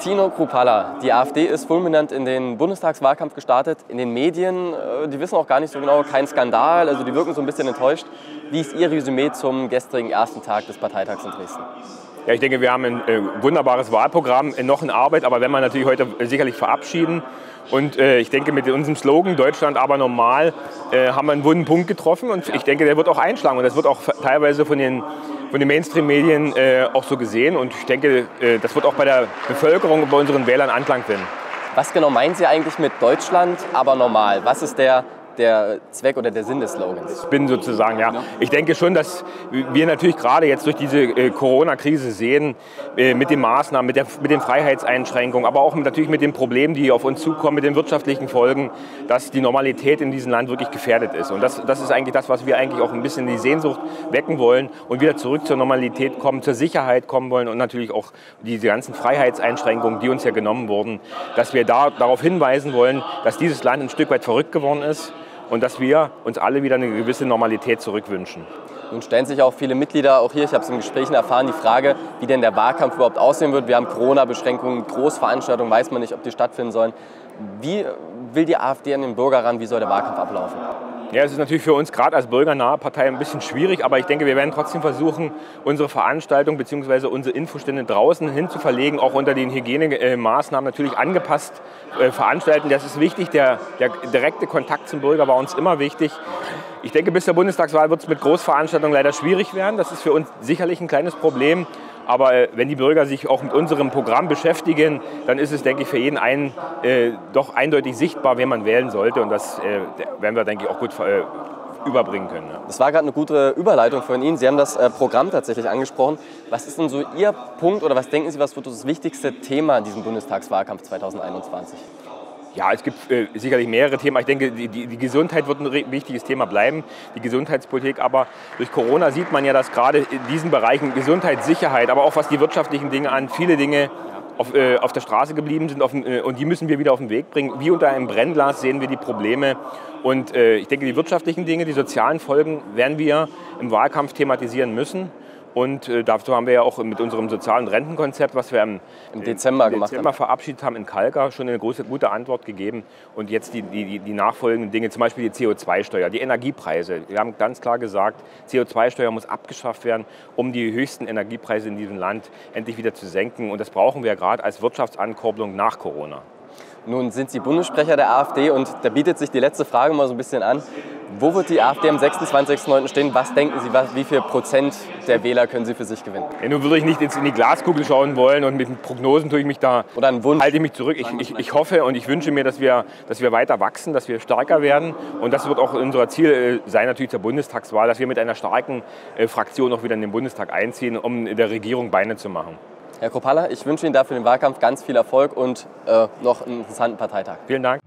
Tino Krupalla, die AfD ist fulminant in den Bundestagswahlkampf gestartet. In den Medien, äh, die wissen auch gar nicht so genau, kein Skandal, also die wirken so ein bisschen enttäuscht. Wie ist Ihr Resümee zum gestrigen ersten Tag des Parteitags in Dresden? Ja, ich denke, wir haben ein äh, wunderbares Wahlprogramm, äh, noch in Arbeit, aber wenn wir natürlich heute sicherlich verabschieden. Und äh, ich denke, mit unserem Slogan Deutschland aber normal äh, haben wir einen wunden Punkt getroffen und ich denke, der wird auch einschlagen und das wird auch teilweise von den von den Mainstream-Medien äh, auch so gesehen. Und ich denke, äh, das wird auch bei der Bevölkerung und bei unseren Wählern Anklang finden. Was genau meinen Sie eigentlich mit Deutschland, aber normal? Was ist der der Zweck oder der Sinn des Slogans? Ich bin sozusagen, ja. Ich denke schon, dass wir natürlich gerade jetzt durch diese äh, Corona-Krise sehen, äh, mit den Maßnahmen, mit, der, mit den Freiheitseinschränkungen, aber auch natürlich mit den Problemen, die auf uns zukommen, mit den wirtschaftlichen Folgen, dass die Normalität in diesem Land wirklich gefährdet ist. Und das, das ist eigentlich das, was wir eigentlich auch ein bisschen die Sehnsucht wecken wollen und wieder zurück zur Normalität kommen, zur Sicherheit kommen wollen und natürlich auch diese ganzen Freiheitseinschränkungen, die uns ja genommen wurden, dass wir da, darauf hinweisen wollen, dass dieses Land ein Stück weit verrückt geworden ist und dass wir uns alle wieder eine gewisse Normalität zurückwünschen. Nun stellen sich auch viele Mitglieder, auch hier, ich habe es in Gesprächen erfahren, die Frage, wie denn der Wahlkampf überhaupt aussehen wird. Wir haben Corona-Beschränkungen, Großveranstaltungen, weiß man nicht, ob die stattfinden sollen. Wie will die AfD an den Bürger ran? Wie soll der Wahlkampf ablaufen? Ja, es ist natürlich für uns gerade als bürgernahe Partei ein bisschen schwierig, aber ich denke, wir werden trotzdem versuchen, unsere Veranstaltung bzw. unsere Infostände draußen hin zu verlegen, auch unter den Hygienemaßnahmen natürlich angepasst äh, veranstalten. Das ist wichtig, der, der direkte Kontakt zum Bürger war uns immer wichtig. Ich denke, bis zur Bundestagswahl wird es mit Großveranstaltungen leider schwierig werden. Das ist für uns sicherlich ein kleines Problem. Aber äh, wenn die Bürger sich auch mit unserem Programm beschäftigen, dann ist es, denke ich, für jeden einen äh, doch eindeutig sichtbar, wen man wählen sollte. Und das äh, werden wir, denke ich, auch gut äh, überbringen können. Ja. Das war gerade eine gute Überleitung von Ihnen. Sie haben das äh, Programm tatsächlich angesprochen. Was ist denn so Ihr Punkt oder was denken Sie, was wird das wichtigste Thema in diesem Bundestagswahlkampf 2021? Ja, es gibt äh, sicherlich mehrere Themen. Ich denke, die, die, Gesundheit wird ein wichtiges Thema bleiben, die Gesundheitspolitik. Aber durch Corona sieht man ja, dass gerade in diesen Bereichen Gesundheit, Sicherheit, aber auch was die wirtschaftlichen Dinge an, viele Dinge auf, äh, auf der Straße geblieben sind auf, äh, und die müssen wir wieder auf den Weg bringen. Wie unter einem Brennglas sehen wir die Probleme. Und äh, ich denke, die wirtschaftlichen Dinge, die sozialen Folgen werden wir im Wahlkampf thematisieren müssen. Und äh, dazu haben wir ja auch mit unserem sozialen Rentenkonzept, was wir im, im Dezember, im Dezember verabschiedet haben in Kalka, schon eine große, gute Antwort gegeben. Und jetzt die, die, die nachfolgenden Dinge, zum Beispiel die CO2-Steuer, die Energiepreise. Wir haben ganz klar gesagt, CO2-Steuer muss abgeschafft werden, um die höchsten Energiepreise in diesem Land endlich wieder zu senken. Und das brauchen wir gerade als Wirtschaftsankurbelung nach Corona. Nun sind Sie Bundessprecher der AfD und da bietet sich die letzte Frage mal so ein bisschen an. Wo wird die AfD am 26.09. stehen? Was denken Sie, wie viel Prozent der Wähler können Sie für sich gewinnen? Ja, nun würde ich nicht in die Glaskugel schauen wollen und mit Prognosen tue ich mich da, Oder einen Wunsch. halte ich mich zurück. Ich, ich, ich, hoffe und ich wünsche mir, dass wir, dass wir weiter wachsen, dass wir stärker werden und das wird auch unser Ziel äh, sein, natürlich der Bundestagswahl, dass wir mit einer starken äh, Fraktion auch wieder in den Bundestag einziehen, um der Regierung Beine zu machen. Herr Kropalla, ich wünsche Ihnen dafür den Wahlkampf ganz viel Erfolg und äh, noch einen interessanten Parteitag. Vielen Dank.